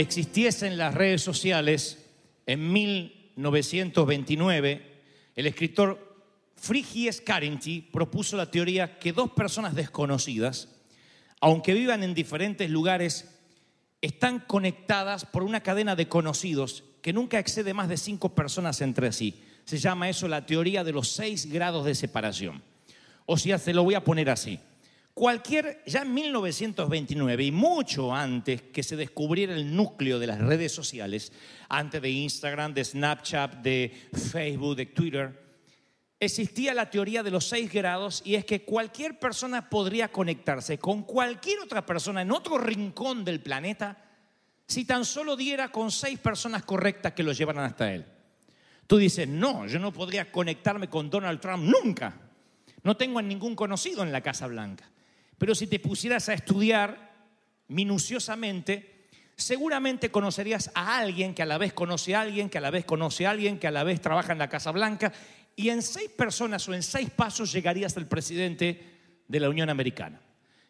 existiesen las redes sociales, en 1929, el escritor Frigyes Karenti propuso la teoría que dos personas desconocidas, aunque vivan en diferentes lugares, están conectadas por una cadena de conocidos que nunca excede más de cinco personas entre sí. Se llama eso la teoría de los seis grados de separación. O sea, se lo voy a poner así. Cualquier, ya en 1929 y mucho antes que se descubriera el núcleo de las redes sociales, antes de Instagram, de Snapchat, de Facebook, de Twitter, existía la teoría de los seis grados y es que cualquier persona podría conectarse con cualquier otra persona en otro rincón del planeta si tan solo diera con seis personas correctas que lo llevaran hasta él. Tú dices, no, yo no podría conectarme con Donald Trump nunca. No tengo a ningún conocido en la Casa Blanca. Pero si te pusieras a estudiar minuciosamente, seguramente conocerías a alguien que a la vez conoce a alguien, que a la vez conoce a alguien, que a la vez trabaja en la Casa Blanca, y en seis personas o en seis pasos llegarías al presidente de la Unión Americana.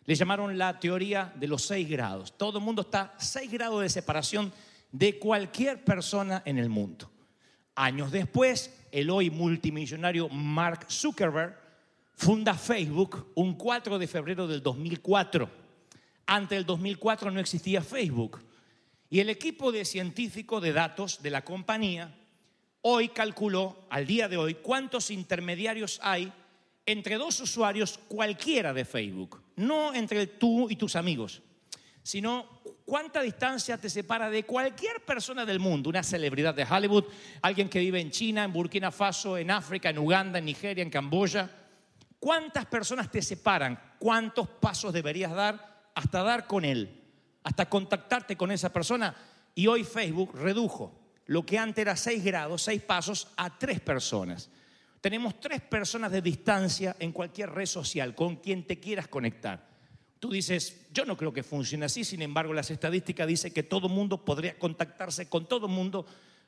Le llamaron la teoría de los seis grados. Todo el mundo está seis grados de separación de cualquier persona en el mundo. Años después, el hoy multimillonario Mark Zuckerberg funda Facebook un 4 de febrero del 2004. Antes del 2004 no existía Facebook. Y el equipo de científicos de datos de la compañía hoy calculó, al día de hoy, cuántos intermediarios hay entre dos usuarios cualquiera de Facebook. No entre tú y tus amigos, sino cuánta distancia te separa de cualquier persona del mundo, una celebridad de Hollywood, alguien que vive en China, en Burkina Faso, en África, en Uganda, en Nigeria, en Camboya. ¿Cuántas personas te separan? ¿Cuántos pasos deberías dar hasta dar con él? Hasta contactarte con esa persona. Y hoy Facebook redujo lo que antes era 6 grados, 6 pasos, a 3 personas. Tenemos 3 personas de distancia en cualquier red social con quien te quieras conectar. Tú dices, yo no creo que funcione así, sin embargo las estadísticas dicen que todo mundo podría contactarse con todo mundo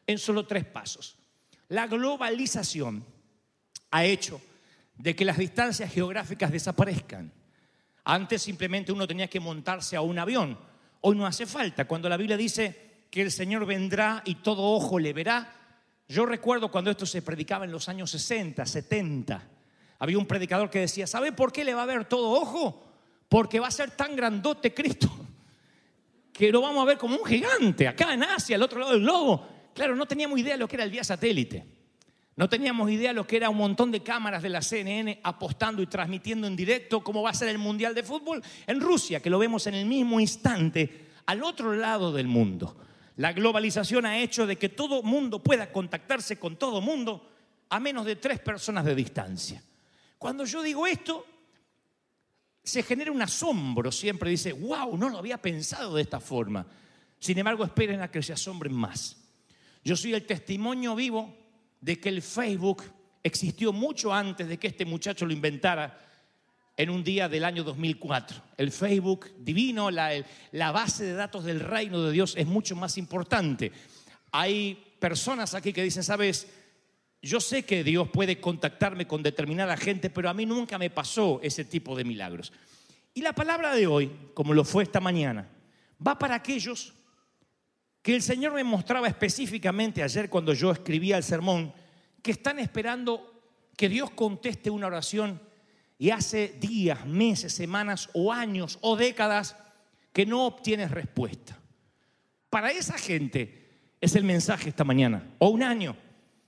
en solo 3 pasos. La globalización ha hecho de que las distancias geográficas desaparezcan. Antes simplemente uno tenía que montarse a un avión. Hoy no hace falta. Cuando la Biblia dice que el Señor vendrá y todo ojo le verá, yo recuerdo cuando esto se predicaba en los años 60, 70. Había un predicador que decía, ¿sabe por qué le va a ver todo ojo? Porque va a ser tan grandote Cristo que lo vamos a ver como un gigante, acá en Asia, al otro lado del globo. Claro, no teníamos idea de lo que era el vía satélite. No teníamos idea de lo que era un montón de cámaras de la CNN apostando y transmitiendo en directo cómo va a ser el Mundial de Fútbol en Rusia, que lo vemos en el mismo instante al otro lado del mundo. La globalización ha hecho de que todo mundo pueda contactarse con todo mundo a menos de tres personas de distancia. Cuando yo digo esto, se genera un asombro. Siempre dice, wow, no lo había pensado de esta forma. Sin embargo, esperen a que se asombren más. Yo soy el testimonio vivo de que el Facebook existió mucho antes de que este muchacho lo inventara en un día del año 2004. El Facebook divino, la, base de datos del reino de Dios es mucho más importante. Hay personas aquí que dicen, sabes, yo sé que Dios puede contactarme con determinada gente, pero a mí nunca me pasó ese tipo de milagros. Y la palabra de hoy, como lo fue esta mañana, va para aquellos que el Señor me mostraba específicamente ayer cuando yo escribía el sermón, que están esperando que Dios conteste una oración y hace días, meses, semanas o años o décadas que no obtienes respuesta. Para esa gente es el mensaje esta mañana, o un año.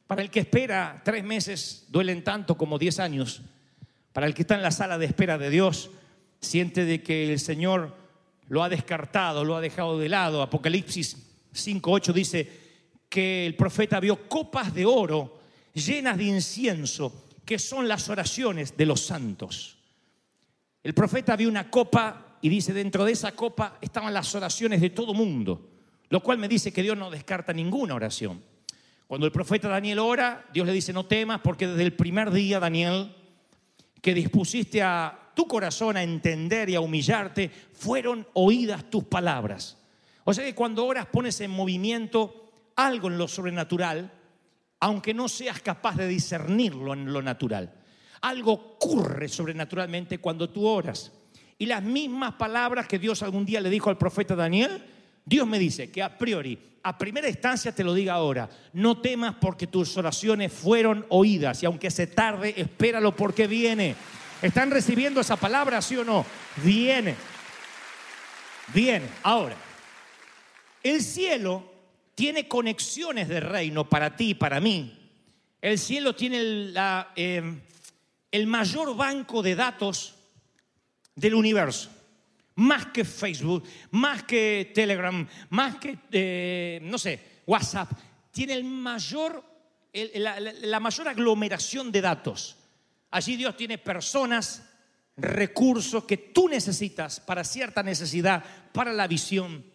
Para el que espera tres meses duelen tanto como diez años. Para el que está en la sala de espera de Dios, siente de que el Señor lo ha descartado, lo ha dejado de lado. Apocalipsis 5.8 dice que el profeta vio copas de oro llenas de incienso que son las oraciones de los santos. El profeta vio una copa y dice, dentro de esa copa estaban las oraciones de todo mundo, lo cual me dice que Dios no descarta ninguna oración. Cuando el profeta Daniel ora, Dios le dice, no temas, porque desde el primer día, Daniel, que dispusiste a tu corazón a entender y a humillarte, fueron oídas tus palabras. O sea que cuando oras pones en movimiento algo en lo sobrenatural aunque no seas capaz de discernirlo en lo natural. Algo ocurre sobrenaturalmente cuando tú oras. Y las mismas palabras que Dios algún día le dijo al profeta Daniel, Dios me dice que a priori, a primera instancia te lo diga ahora, no temas porque tus oraciones fueron oídas y aunque se tarde, espéralo porque viene. ¿Están recibiendo esa palabra, sí o no? Viene. Viene. Ahora, el cielo tiene conexiones de reino para ti y para mí. El cielo tiene el, em, mayor banco de datos del universo. Más que Facebook, más que Telegram, más que, eh, no sé, WhatsApp. Tiene el la, la mayor aglomeración de datos. Allí Dios tiene personas, recursos que tú necesitas para cierta necesidad, para la visión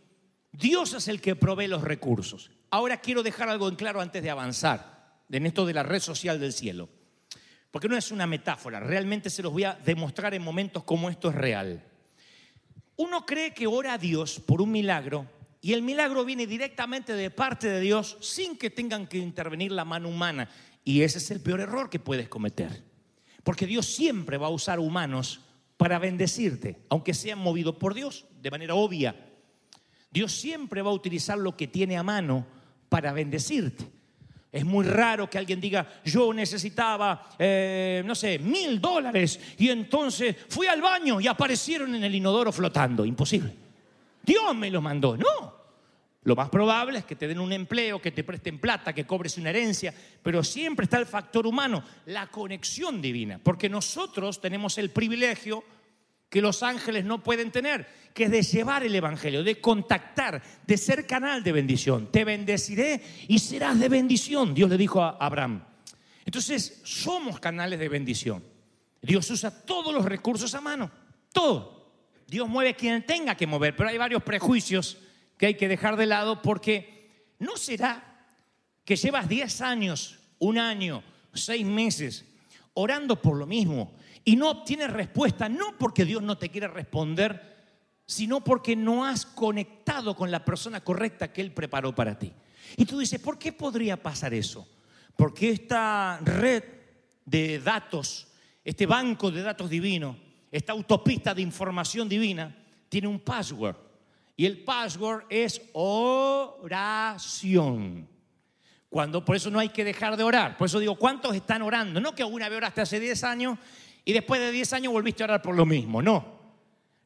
Dios es el que provee los recursos. Ahora quiero dejar algo en claro antes de avanzar en esto de la red social del cielo. Porque no es una metáfora, realmente se los voy a demostrar en momentos como esto es real. Uno cree que ora a Dios por un milagro y el milagro viene directamente de parte de Dios sin que tengan que intervenir la mano humana. Y ese es el peor error que puedes cometer. Porque Dios siempre va a usar humanos para bendecirte, aunque sean movidos por Dios de manera obvia. Dios siempre va a utilizar lo que tiene a mano para bendecirte. Es muy raro que alguien diga, yo necesitaba, eh, no sé, mil dólares y entonces fui al baño y aparecieron en el inodoro flotando. Imposible. Dios me lo mandó. No. Lo más probable es que te den un empleo, que te presten plata, que cobres una herencia, pero siempre está el factor humano, la conexión divina, porque nosotros tenemos el privilegio que los ángeles no pueden tener, que es de llevar el Evangelio, de contactar, de ser canal de bendición. Te bendeciré y serás de bendición, Dios le dijo a Abraham. Entonces, somos canales de bendición. Dios usa todos los recursos a mano, todo. Dios mueve quien tenga que mover, pero hay varios prejuicios que hay que dejar de lado porque no será que llevas 10 años, un año, seis meses orando por lo mismo y no obtienes respuesta, no porque Dios no te quiera responder, sino porque no has conectado con la persona correcta que Él preparó para ti. Y tú dices, ¿por qué podría pasar eso? Porque esta red de datos, este banco de datos divino, esta autopista de información divina, tiene un password. Y el password es oración. Cuando, por eso no hay que dejar de orar. Por eso digo, ¿cuántos están orando? No que alguna vez oraste hace 10 años y después de 10 años volviste a orar por lo mismo. No.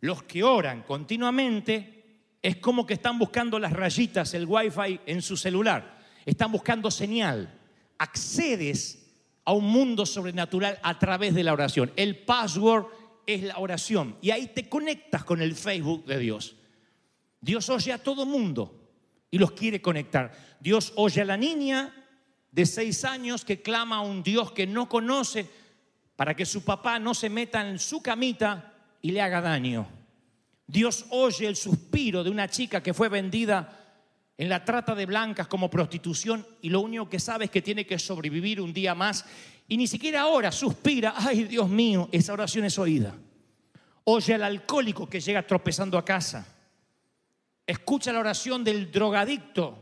Los que oran continuamente es como que están buscando las rayitas, el wifi en su celular. Están buscando señal. Accedes a un mundo sobrenatural a través de la oración. El password es la oración. Y ahí te conectas con el Facebook de Dios. Dios oye a todo mundo y los quiere conectar. Dios oye a la niña de seis años que clama a un Dios que no conoce para que su papá no se meta en su camita y le haga daño. Dios oye el suspiro de una chica que fue vendida en la trata de blancas como prostitución y lo único que sabe es que tiene que sobrevivir un día más y ni siquiera ahora suspira, ay Dios mío, esa oración es oída. Oye al alcohólico que llega tropezando a casa. Escucha la oración del drogadicto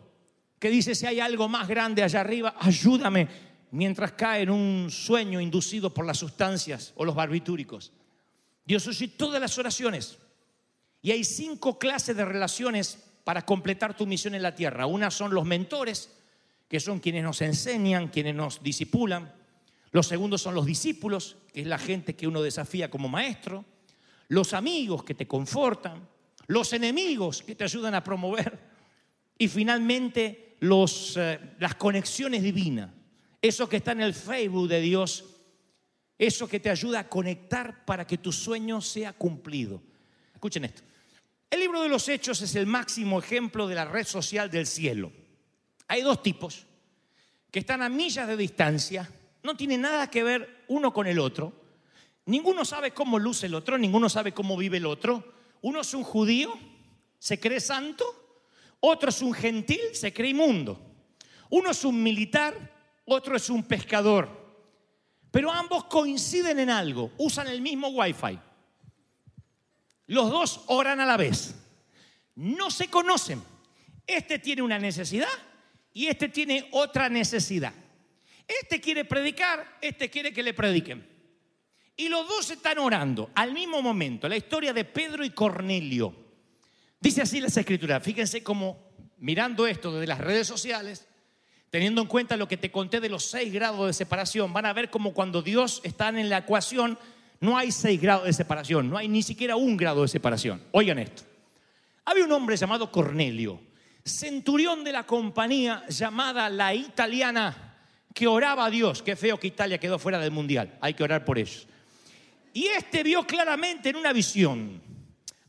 que dice si hay algo más grande allá arriba, ayúdame mientras cae en un sueño inducido por las sustancias o los barbitúricos. Dios oye todas las oraciones. Y hay cinco clases de relaciones para completar tu misión en la tierra. Una son los mentores, que son quienes nos enseñan, quienes nos disipulan. Los segundos son los discípulos, que es la gente que uno desafía como maestro. Los amigos que te confortan. Los enemigos que te ayudan a promover. Y finalmente los, eh, las conexiones divinas. Eso que está en el Facebook de Dios. Eso que te ayuda a conectar para que tu sueño sea cumplido. Escuchen esto. El libro de los Hechos es el máximo ejemplo de la red social del cielo. Hay dos tipos que están a millas de distancia, no tienen nada que ver uno con el otro. Ninguno sabe cómo luce el otro, ninguno sabe cómo vive el otro. Uno es un judío, se cree santo, otro es un gentil, se cree inmundo. Uno es un militar, otro es un pescador. Pero ambos coinciden en algo, usan el mismo wifi. Los dos oran a la vez. No se conocen. Este tiene una necesidad y este tiene otra necesidad. Este quiere predicar, este quiere que le prediquen. Y los dos están orando al mismo momento. La historia de Pedro y Cornelio. Dice así las escrituras. Fíjense cómo mirando esto desde las redes sociales, teniendo en cuenta lo que te conté de los seis grados de separación, van a ver como cuando Dios está en la ecuación, no hay seis grados de separación, no hay ni siquiera un grado de separación. Oigan esto. Había un hombre llamado Cornelio, centurión de la compañía llamada la italiana que oraba a Dios. Qué feo que Italia quedó fuera del mundial. Hay que orar por ellos. Y este vio claramente en una visión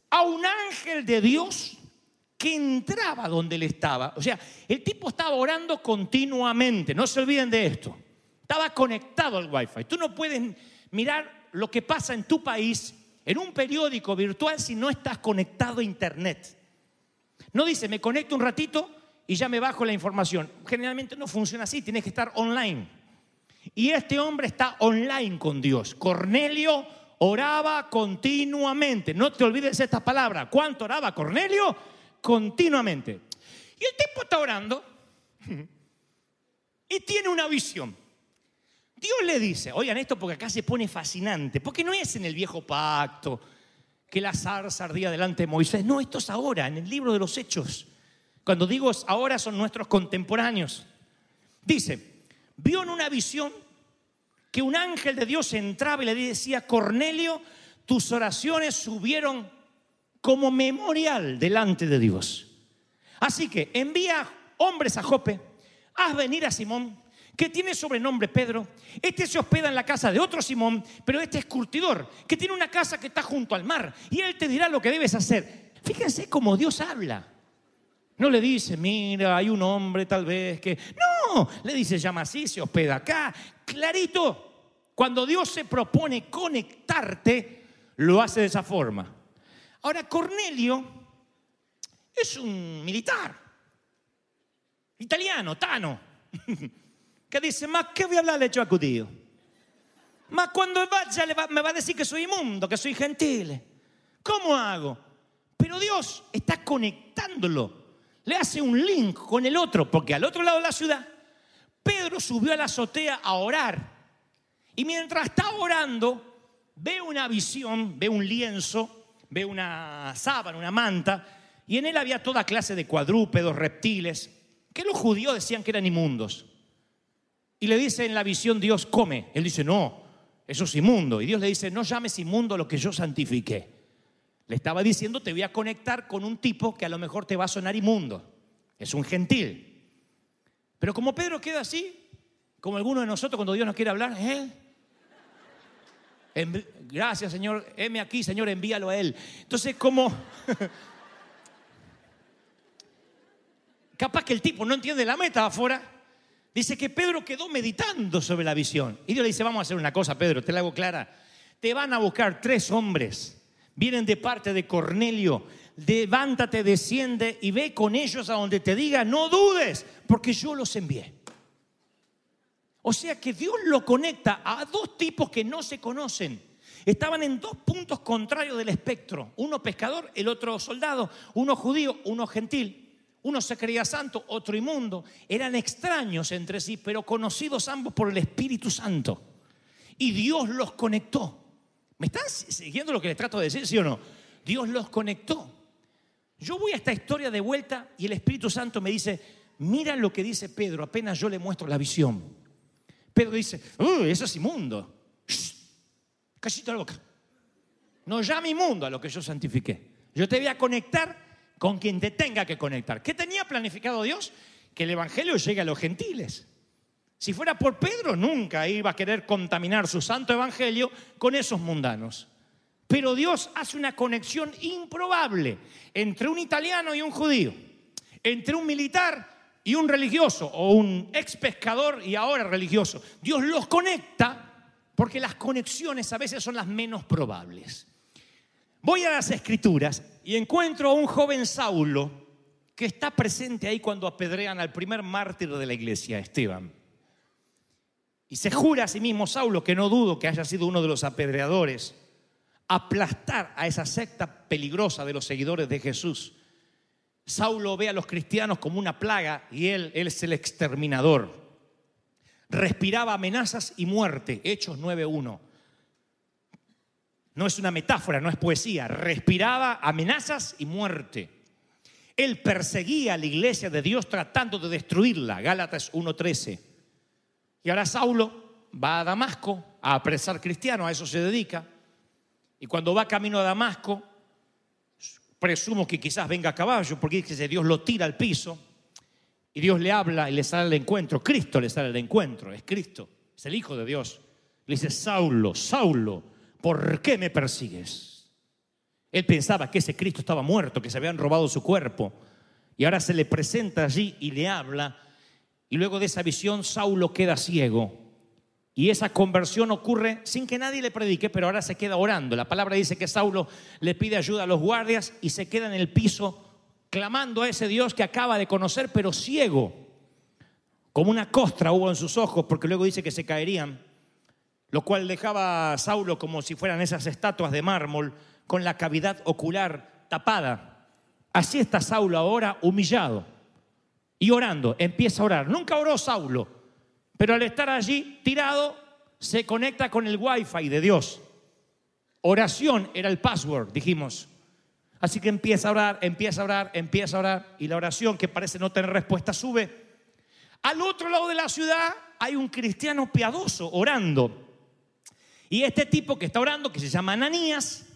a un ángel de Dios que entraba donde él estaba. O sea, el tipo estaba orando continuamente. No se olviden de esto. Estaba conectado al wifi. Tú no puedes mirar lo que pasa en tu país en un periódico virtual si no estás conectado a internet. No dice, me conecto un ratito y ya me bajo la información. Generalmente no funciona así, tienes que estar online. Y este hombre está online con Dios. Cornelio oraba continuamente. No te olvides esta palabra. ¿Cuánto oraba Cornelio? Continuamente. Y el tipo está orando y tiene una visión. Dios le dice, oigan esto porque acá se pone fascinante, porque no es en el viejo pacto que la zarza ardía delante de Moisés, no, esto es ahora, en el libro de los hechos. Cuando digo ahora son nuestros contemporáneos. Dice, vio en una visión que un ángel de Dios entraba y le decía, Cornelio, tus oraciones subieron como memorial delante de Dios. Así que envía hombres a Jope, haz venir a Simón, que tiene sobrenombre Pedro. Este se hospeda en la casa de otro Simón, pero este es curtidor, que tiene una casa que está junto al mar, y él te dirá lo que debes hacer. Fíjense cómo Dios habla. No le dice, mira, hay un hombre tal vez que... No, le dice, llama así, se hospeda acá. Clarito, cuando Dios se propone conectarte, lo hace de esa forma. Ahora, Cornelio es un militar, italiano, tano, que dice, ma ¿qué voy a hablarle a judío? Ma cuando vaya me va a decir que soy inmundo, que soy gentile. ¿Cómo hago? Pero Dios está conectándolo le hace un link con el otro, porque al otro lado de la ciudad, Pedro subió a la azotea a orar. Y mientras está orando, ve una visión, ve un lienzo, ve una sábana, una manta, y en él había toda clase de cuadrúpedos, reptiles, que los judíos decían que eran inmundos. Y le dice en la visión Dios, come. Él dice, no, eso es inmundo. Y Dios le dice, no llames inmundo lo que yo santifiqué. Le estaba diciendo, te voy a conectar con un tipo que a lo mejor te va a sonar inmundo. Es un gentil. Pero como Pedro queda así, como alguno de nosotros cuando Dios nos quiere hablar, ¿eh? Gracias, Señor. Heme aquí, Señor, envíalo a Él. Entonces, como... Capaz que el tipo no entiende la meta afuera. Dice que Pedro quedó meditando sobre la visión. Y Dios le dice, vamos a hacer una cosa, Pedro, te la hago clara. Te van a buscar tres hombres vienen de parte de Cornelio. Levántate, desciende y ve con ellos a donde te diga, no dudes, porque yo los envié. O sea que Dios lo conecta a dos tipos que no se conocen. Estaban en dos puntos contrarios del espectro. Uno pescador, el otro soldado. Uno judío, uno gentil. Uno se creía santo, otro inmundo. Eran extraños entre sí, pero conocidos ambos por el Espíritu Santo. Y Dios los conectó. ¿Me están siguiendo lo que les trato de decir, sí o no? Dios los conectó. Yo voy a esta historia de vuelta y el Espíritu Santo me dice, mira lo que dice Pedro, apenas yo le muestro la visión. Pedro dice, uy, eso es inmundo. Shh, callito la boca. No llame inmundo a lo que yo santifiqué. Yo te voy a conectar con quien te tenga que conectar. ¿Qué tenía planificado Dios? Que el Evangelio llegue a los gentiles. Si fuera por Pedro, nunca iba a querer contaminar su santo Evangelio con esos mundanos. Pero Dios hace una conexión improbable entre un italiano y un judío, entre un militar y un religioso, o un ex pescador y ahora religioso. Dios los conecta porque las conexiones a veces son las menos probables. Voy a las escrituras y encuentro a un joven Saulo que está presente ahí cuando apedrean al primer mártir de la iglesia, Esteban. Y se jura a sí mismo Saulo, que no dudo que haya sido uno de los apedreadores, aplastar a esa secta peligrosa de los seguidores de Jesús. Saulo ve a los cristianos como una plaga y él, es el exterminador. Respiraba amenazas y muerte, Hechos 9.1. No es una metáfora, no es poesía. Respiraba amenazas y muerte. Él perseguía a la iglesia de Dios tratando de destruirla, Gálatas 1.13. Y ahora Saulo va a Damasco a apresar cristianos, a eso se dedica. Y cuando va camino a Damasco, presumo que quizás venga a caballo, porque dice Dios lo tira al piso y Dios le habla y le sale al encuentro. Cristo le sale al encuentro, es Cristo, es el Hijo de Dios. Le dice, Saulo, Saulo, ¿por qué me persigues? Él pensaba que ese Cristo estaba muerto, que se habían robado su cuerpo. Y ahora se le presenta allí y le habla y luego de esa visión, Saulo queda ciego. Y esa conversión ocurre sin que nadie le predique, pero ahora se queda orando. La palabra dice que Saulo le pide ayuda a los guardias y se queda en el piso clamando a ese Dios que acaba de conocer, pero ciego. Como una costra hubo en sus ojos, porque luego dice que se caerían, lo cual dejaba a Saulo como si fueran esas estatuas de mármol con la cavidad ocular tapada. Así está Saulo ahora humillado y orando, empieza a orar. Nunca oró Saulo, pero al estar allí tirado, se conecta con el wifi de Dios. Oración era el password, dijimos. Así que empieza a orar, empieza a orar, empieza a orar, y la oración que parece no tener respuesta sube. Al otro lado de la ciudad hay un cristiano piadoso orando. Y este tipo que está orando, que se llama Ananías,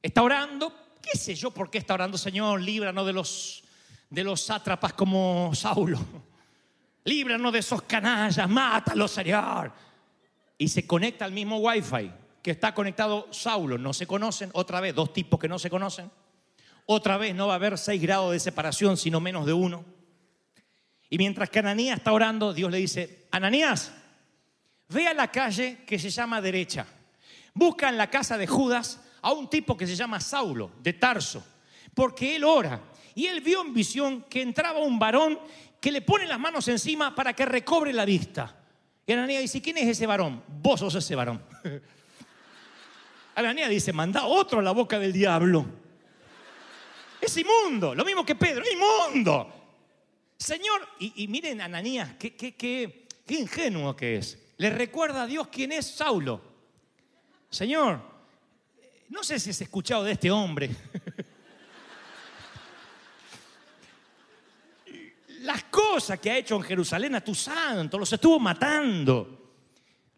está orando, qué sé yo por qué está orando, Señor, líbranos de los de los sátrapas como Saulo. Líbranos de esos canallas, mátalos, Señor. Y se conecta al mismo wifi que está conectado Saulo. No se conocen, otra vez, dos tipos que no se conocen. Otra vez no va a haber seis grados de separación, sino menos de uno. Y mientras que Ananías está orando, Dios le dice, Ananías, ve a la calle que se llama derecha. Busca en la casa de Judas a un tipo que se llama Saulo, de Tarso, porque él ora y él vio en visión que entraba un varón que le pone las manos encima para que recobre la vista. Y Ananías dice, ¿quién es ese varón? Vos sos ese varón. Ananías dice, manda otro a la boca del diablo. Es inmundo, lo mismo que Pedro, inmundo. Señor, y, miren Ananías, qué, qué, qué, qué ingenuo que es. Le recuerda a Dios quién es Saulo. Señor, no sé si has escuchado de este hombre. las que ha hecho en Jerusalén a tu santo, los estuvo matando.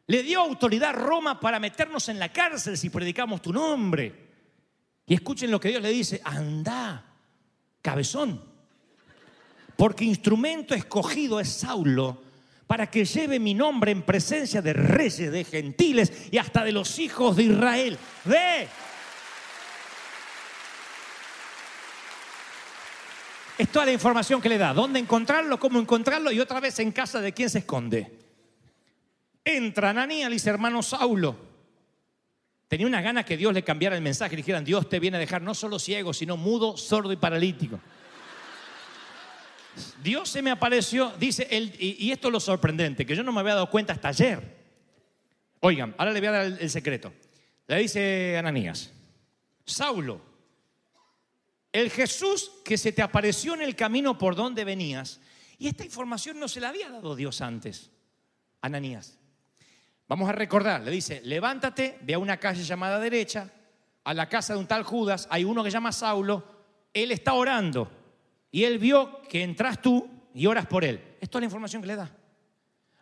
Le dio autoridad a Roma para meternos en la cárcel si predicamos tu nombre. Y escuchen lo que Dios le dice, anda, cabezón, porque instrumento escogido es Saulo para que lleve mi nombre en presencia de reyes, de gentiles y hasta de los hijos de Israel. Ve, Es toda la información que le da. ¿Dónde encontrarlo? ¿Cómo encontrarlo? Y otra vez en casa de quién se esconde. Entra Ananías y dice, hermano Saulo. Tenía una gana que Dios le cambiara el mensaje. Le dijeran, Dios te viene a dejar no solo ciego, sino mudo, sordo y paralítico. Dios se me apareció, dice, él, y, esto es lo sorprendente, que yo no me había dado cuenta hasta ayer. Oigan, ahora le voy a dar el secreto. Le dice Ananías, Saulo, el Jesús que se te apareció en el camino por donde venías. Y esta información no se la había dado Dios antes, Ananías. Vamos a recordar, le dice, levántate, ve a una calle llamada derecha, a la casa de un tal Judas, hay uno que llama Saulo, él está orando y él vio que entras tú y oras por él. Esto es la información que le da.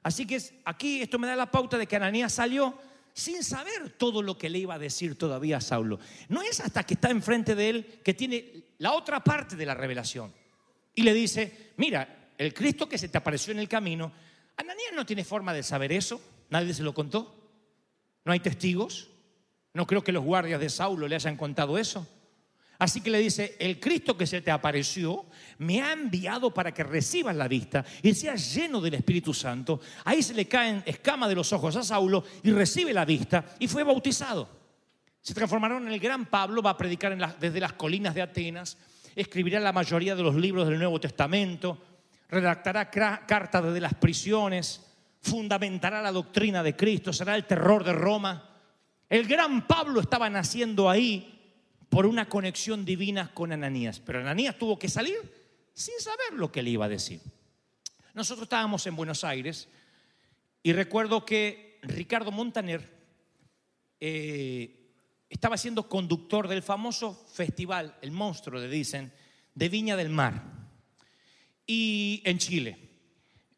Así que aquí esto me da la pauta de que Ananías salió sin saber todo lo que le iba a decir todavía a Saulo. No es hasta que está enfrente de él que tiene la otra parte de la revelación. Y le dice, mira, el Cristo que se te apareció en el camino, Ananías no tiene forma de saber eso, nadie se lo contó, no hay testigos, no creo que los guardias de Saulo le hayan contado eso. Así que le dice, el Cristo que se te apareció me ha enviado para que recibas la vista y seas lleno del Espíritu Santo. Ahí se le caen escamas de los ojos a Saulo y recibe la vista y fue bautizado. Se transformaron en el gran Pablo, va a predicar desde las colinas de Atenas, escribirá la mayoría de los libros del Nuevo Testamento, redactará cartas desde las prisiones, fundamentará la doctrina de Cristo, será el terror de Roma. El gran Pablo estaba naciendo ahí por una conexión divina con Ananías, pero Ananías tuvo que salir sin saber lo que le iba a decir. Nosotros estábamos en Buenos Aires y recuerdo que Ricardo Montaner eh, estaba siendo conductor del famoso festival, el monstruo, le dicen, de Viña del Mar, y en Chile.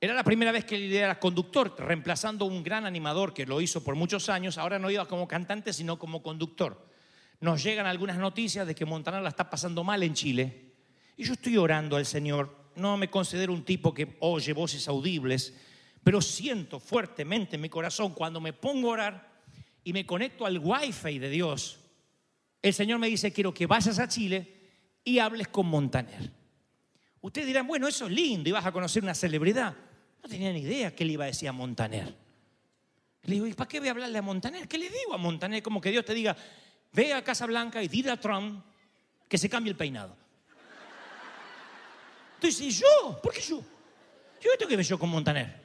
Era la primera vez que él era conductor, reemplazando un gran animador que lo hizo por muchos años. Ahora no iba como cantante, sino como conductor. Nos llegan algunas noticias de que Montaner la está pasando mal en Chile. Y yo estoy orando al Señor. No me considero un tipo que oye voces audibles, pero siento fuertemente en mi corazón cuando me pongo a orar y me conecto al wifi de Dios. El Señor me dice, quiero que vayas a Chile y hables con Montaner. Ustedes dirán, bueno, eso es lindo, ibas a conocer una celebridad. No tenía ni idea qué le iba a decir a Montaner. Le digo, ¿y para qué voy a hablarle a Montaner? ¿Qué le digo a Montaner? Como que Dios te diga, ve a Casa Blanca y dile a Trump que se cambie el peinado. Entonces, ¿y yo? ¿Por qué yo? Yo tengo que ver yo con Montaner.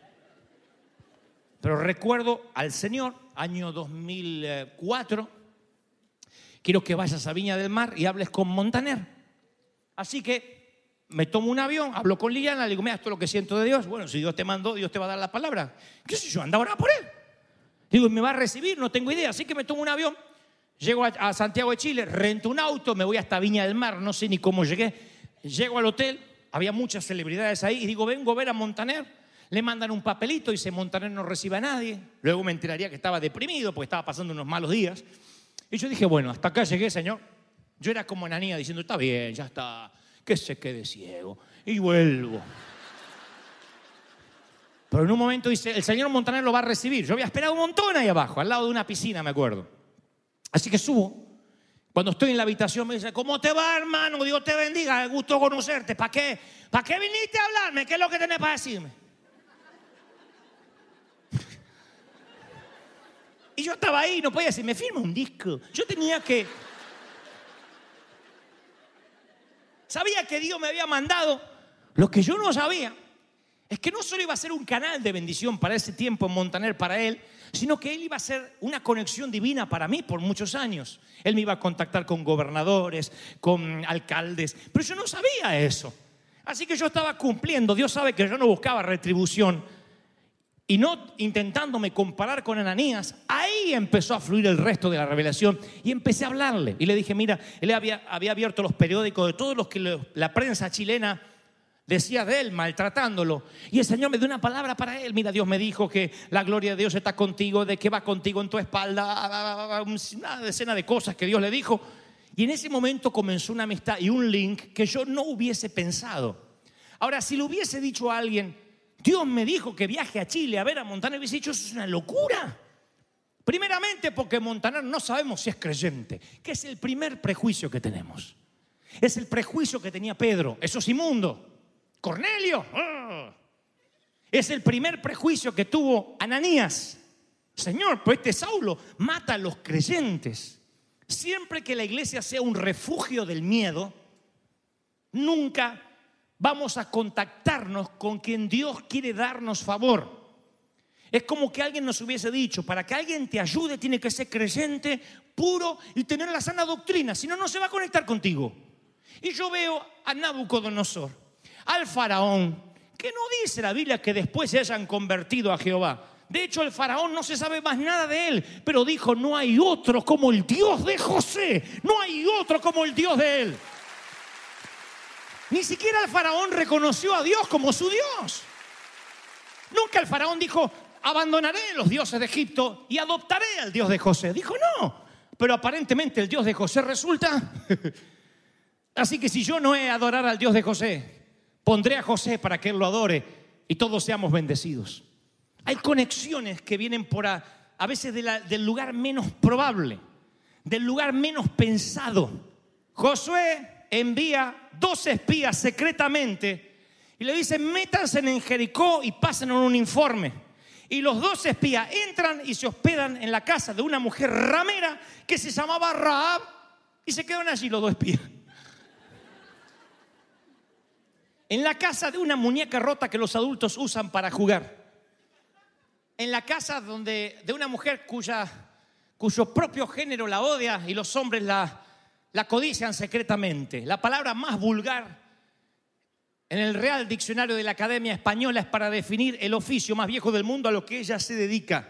Pero recuerdo al Señor, año 2004, quiero que vayas a Viña del Mar y hables con Montaner. Así que me tomo un avión, hablo con Liliana, le digo, mira, esto es lo que siento de Dios. Bueno, si Dios te mandó, Dios te va a dar la palabra. ¿Qué sé yo? Anda ahora por él. Digo, ¿me va a recibir? No tengo idea. Así que me tomo un avión, llego a, a Santiago de Chile, rento un auto, me voy hasta Viña del Mar, no sé ni cómo llegué. Llego al hotel, había muchas celebridades ahí y digo, vengo a ver a Montaner. Le mandan un papelito y dice, Montaner no recibe a nadie. Luego me enteraría que estaba deprimido porque estaba pasando unos malos días. Y yo dije, bueno, hasta acá llegué, señor. Yo era como Ananía diciendo, está bien, ya está, que se quede ciego. Y vuelvo. Pero en un momento dice, el señor Montaner lo va a recibir. Yo había esperado un montón ahí abajo, al lado de una piscina, me acuerdo. Así que subo. Cuando estoy en la habitación me dice, ¿cómo te va, hermano? Dios te bendiga, gusto conocerte. ¿Para qué? ¿Para qué viniste a hablarme? ¿Qué es lo que tenés para decirme? Y yo estaba ahí, no podía decir, me firma un disco. Yo tenía que... Sabía que Dios me había mandado. Lo que yo no sabía es que no solo iba a ser un canal de bendición para ese tiempo en Montaner para él, sino que él iba a ser una conexión divina para mí por muchos años. Él me iba a contactar con gobernadores, con alcaldes, pero yo no sabía eso. Así que yo estaba cumpliendo. Dios sabe que yo no buscaba retribución y no intentándome comparar con Ananías, ahí empezó a fluir el resto de la revelación y empecé a hablarle. Y le dije, mira, él había, había abierto los periódicos de todos los que la prensa chilena decía de él, maltratándolo. Y el Señor me dio una palabra para él. Mira, Dios me dijo que la gloria de Dios está contigo, de que va contigo en tu espalda, una decena de cosas que Dios le dijo. Y en ese momento comenzó una amistad y un link que yo no hubiese pensado. Ahora, si le hubiese dicho a alguien, Dios me dijo que viaje a Chile a ver a Montaner, hubiese dicho, eso es una locura. Primeramente porque Montaner no sabemos si es creyente, que es el primer prejuicio que tenemos. Es el prejuicio que tenía Pedro, eso es inmundo. Cornelio, ah. es el primer prejuicio que tuvo Ananías. Señor, pues este Saulo mata a los creyentes. Siempre que la iglesia sea un refugio del miedo, nunca vamos a contactarnos con quien Dios quiere darnos favor. Es como que alguien nos hubiese dicho, para que alguien te ayude tiene que ser creyente, puro y tener la sana doctrina, si no, no se va a conectar contigo. Y yo veo a Nabucodonosor, al faraón, que no dice la Biblia que después se hayan convertido a Jehová. De hecho, el faraón no se sabe más nada de él, pero dijo, no hay otro como el Dios de José, no hay otro como el Dios de él. Ni siquiera el faraón reconoció a Dios como su Dios. Nunca el faraón dijo, abandonaré los dioses de Egipto y adoptaré al Dios de José. Dijo, no. Pero aparentemente el Dios de José resulta. Así que si yo no he adorar al Dios de José, pondré a José para que él lo adore y todos seamos bendecidos. Hay conexiones que vienen por a, a veces del lugar menos probable, del lugar menos pensado. Josué envía dos espías secretamente y le dice, métanse en Jericó y pasen un informe. Y los dos espías entran y se hospedan en la casa de una mujer ramera que se llamaba Raab y se quedan allí los dos espías. En la casa de una muñeca rota que los adultos usan para jugar. En la casa donde, de una mujer cuyo propio género la odia y los hombres la codician secretamente. La palabra más vulgar en el Real Diccionario de la Academia Española es para definir el oficio más viejo del mundo a lo que ella se dedica.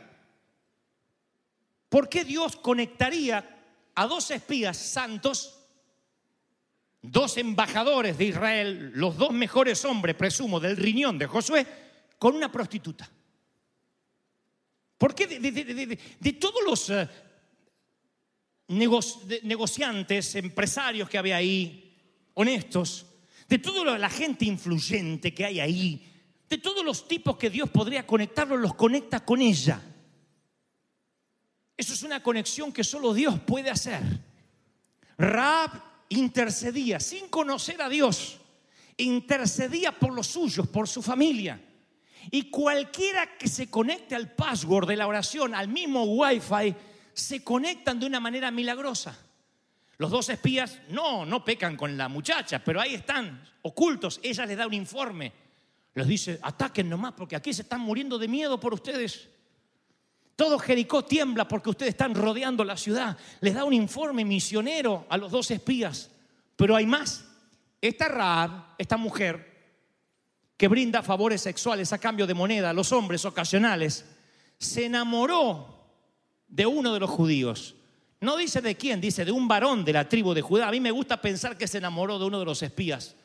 ¿Por qué Dios conectaría a dos espías santos, dos embajadores de Israel, los dos mejores hombres, presumo, del riñón de Josué, con una prostituta? ¿Por qué de, de- todos los eh, negociantes, empresarios que había ahí, honestos, de toda la gente influyente que hay ahí, de todos los tipos que Dios podría conectarlos, los conecta con ella? Eso es una conexión que solo Dios puede hacer. Raab intercedía sin conocer a Dios, intercedía por los suyos, por su familia. Y cualquiera que se conecte al password de la oración, al mismo wifi, se conectan de una manera milagrosa. Los dos espías no, no pecan con la muchacha, pero ahí están, ocultos. Ella les da un informe. Les dice, ataquen nomás porque aquí se están muriendo de miedo por ustedes. Todo Jericó tiembla porque ustedes están rodeando la ciudad. Les da un informe misionero a los dos espías. Pero hay más. Esta Raab, esta mujer, que brinda favores sexuales a cambio de moneda a los hombres ocasionales, se enamoró de uno de los judíos. No dice de quién, dice de un varón de la tribu de Judá. A mí me gusta pensar que se enamoró de uno de los espías.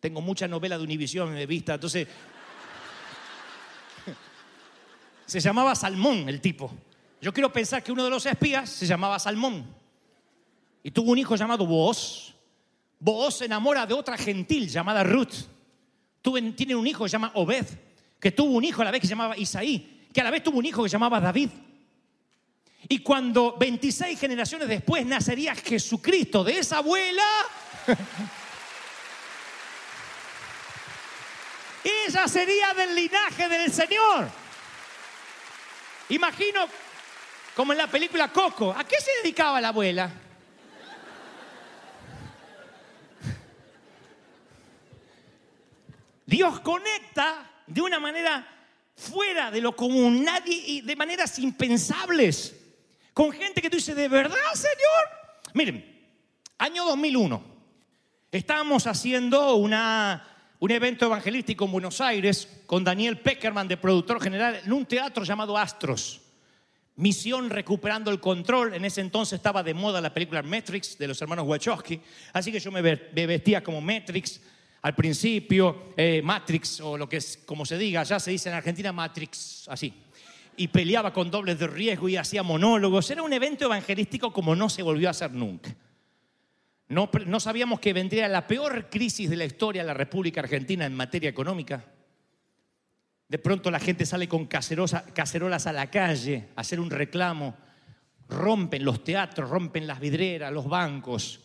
Tengo mucha novela de Univisión de vista, entonces se llamaba Salmón el tipo. Yo quiero pensar que uno de los espías se llamaba Salmón y tuvo un hijo llamado Booz. Booz se enamora de otra gentil llamada Ruth. Tiene un hijo que se llama Obed, que tuvo un hijo a la vez que se llamaba Isaí, que a la vez tuvo un hijo que se llamaba David. Y cuando 26 generaciones después nacería Jesucristo de esa abuela, ella sería del linaje del Señor. Imagino, como en la película Coco, ¿a qué se dedicaba la abuela? Dios conecta de una manera fuera de lo común, nadie y de maneras impensables, con gente que tú dices, ¿de verdad, Señor? Miren, año 2001, estábamos haciendo una, un evento evangelístico en Buenos Aires con Daniel Peckerman de productor general en un teatro llamado Astros. Misión recuperando el control. En ese entonces estaba de moda la película Matrix de los hermanos Wachowski. Así que yo me ve- me vestía como Matrix al principio, eh, Matrix o lo que es, como se diga, ya se dice en Argentina Matrix, así. Y peleaba con dobles de riesgo y hacía monólogos. Era un evento evangelístico como no se volvió a hacer nunca. No, sabíamos que vendría la peor crisis de la historia de la República Argentina en materia económica. De pronto la gente sale con cacerolas a la calle a hacer un reclamo. Rompen los teatros, rompen las vidrieras, los bancos.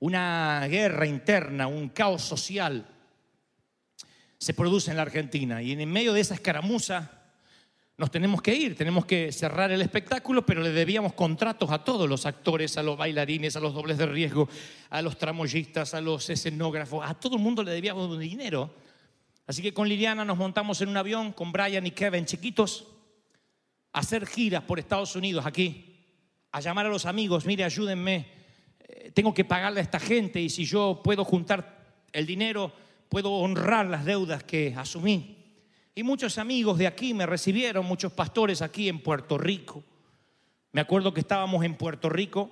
Una guerra interna, un caos social se produce en la Argentina. Y en medio de esa escaramuza nos tenemos que ir, tenemos que cerrar el espectáculo, pero le debíamos contratos a todos los actores, a los bailarines, a los dobles de riesgo, a los tramoyistas, a los escenógrafos, a todo el mundo le debíamos dinero. Así que con Liliana nos montamos en un avión con Brian y Kevin chiquitos a hacer giras por Estados Unidos aquí, a llamar a los amigos, mire, ayúdenme, eh, tengo que pagarle a esta gente y si yo puedo juntar el dinero, puedo honrar las deudas que asumí. Y muchos amigos de aquí me recibieron, muchos pastores aquí en Puerto Rico. Me acuerdo que estábamos en Puerto Rico,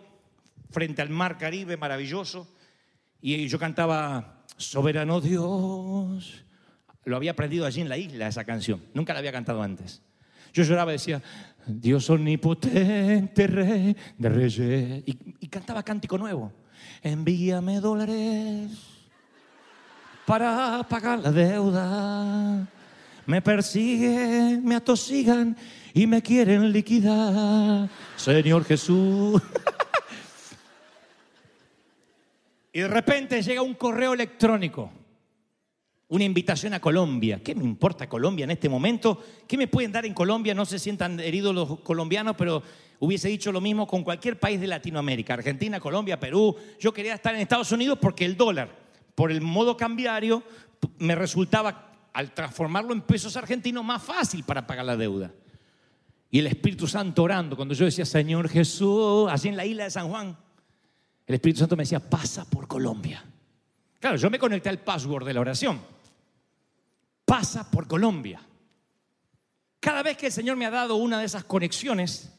frente al mar Caribe, maravilloso, y yo cantaba soberano Dios. Lo había aprendido allí en la isla esa canción, nunca la había cantado antes. Yo lloraba y decía, Dios omnipotente, rey de reyes. Y, cantaba cántico nuevo. Envíame dólares para pagar la deuda. Me persiguen, me atosigan y me quieren liquidar. Señor Jesús. y de repente llega un correo electrónico. Una invitación a Colombia. ¿Qué me importa Colombia en este momento? ¿Qué me pueden dar en Colombia? No se sientan heridos los colombianos, pero hubiese dicho lo mismo con cualquier país de Latinoamérica. Argentina, Colombia, Perú. Yo quería estar en Estados Unidos porque el dólar, por el modo cambiario, me resultaba, al transformarlo en pesos argentinos, más fácil para pagar la deuda. Y el Espíritu Santo orando, cuando yo decía, Señor Jesús, así en la isla de San Juan, el Espíritu Santo me decía, pasa por Colombia. Claro, yo me conecté al password de la oración. Pasa por Colombia. Cada vez que el Señor me ha dado una de esas conexiones,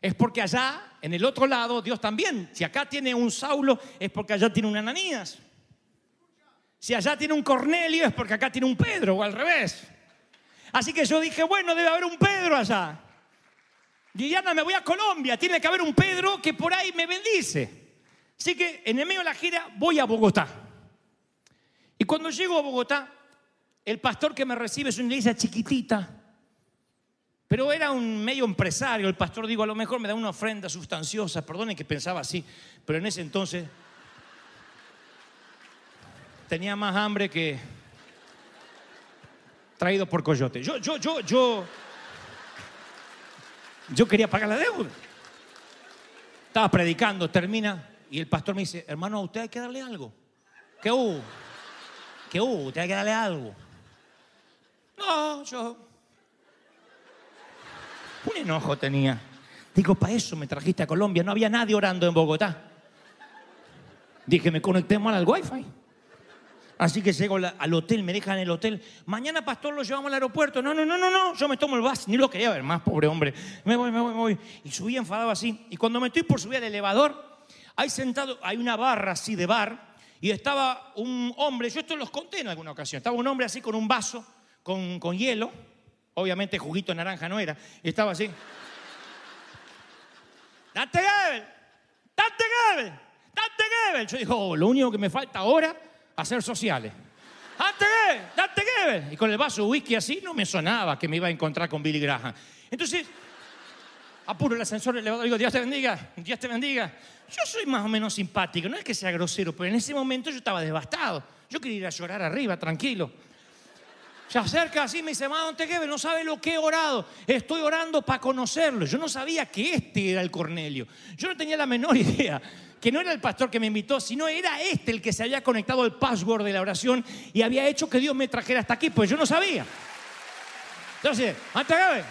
es porque allá, en el otro lado, Dios también. Si acá tiene un Saulo, es porque allá tiene un Ananías. Si allá tiene un Cornelio, es porque acá tiene un Pedro, o al revés. Así que yo dije, bueno, debe haber un Pedro allá. Liliana, me voy a Colombia, tiene que haber un Pedro que por ahí me bendice. Así que en el medio de la gira voy a Bogotá. Y cuando llego a Bogotá, el pastor que me recibe es una iglesia chiquitita, pero era un medio empresario. El pastor digo, a lo mejor me da una ofrenda sustanciosa, perdonen que pensaba así, pero en ese entonces tenía más hambre que traído por coyote. Yo, yo, yo, yo, yo quería pagar la deuda. Estaba predicando, termina, y el pastor me dice, hermano, a usted hay que darle algo. ¿Qué hubo? ¿Qué hubo? Usted hay que darle algo. No, yo. Un enojo tenía. Digo, para eso me trajiste a Colombia. No había nadie orando en Bogotá. Dije, me conecté mal al wifi. Así que llego al hotel, me dejan el hotel. Mañana, pastor, lo llevamos al aeropuerto. No, no, no, no, no. Yo me tomo el bus. Ni lo quería ver más, pobre hombre. Me voy, me voy, me voy. Y subí enfadado así. Y cuando me estoy por subir al elevador, hay sentado, hay una barra así de bar. Y estaba un hombre, yo esto los conté en alguna ocasión. Estaba un hombre así con un vaso, con, con hielo. Obviamente juguito naranja no era. Y estaba así. ¡Date Gebel! ¡Date Gebel! ¡Date Gebel! Yo digo, oh, lo único que me falta ahora, hacer sociales. ¡Date! ¡Date Gebel! Y con el vaso de whisky así no me sonaba que me iba a encontrar con Billy Graham. Entonces, apuro el ascensor, elevador, digo, Dios te bendiga, Dios te bendiga. Yo soy más o menos simpático, no es que sea grosero, pero en ese momento yo estaba devastado. Yo quería ir a llorar arriba, tranquilo. Se acerca así y me dice, hermano Teguebe, no sabe lo que he orado. Estoy orando para conocerlo. Yo no sabía que este era el Cornelio. Yo no tenía la menor idea que no era el pastor que me invitó, sino era este el que se había conectado al password de la oración y había hecho que Dios me trajera hasta aquí, pues yo no sabía. Entonces, Antegebe.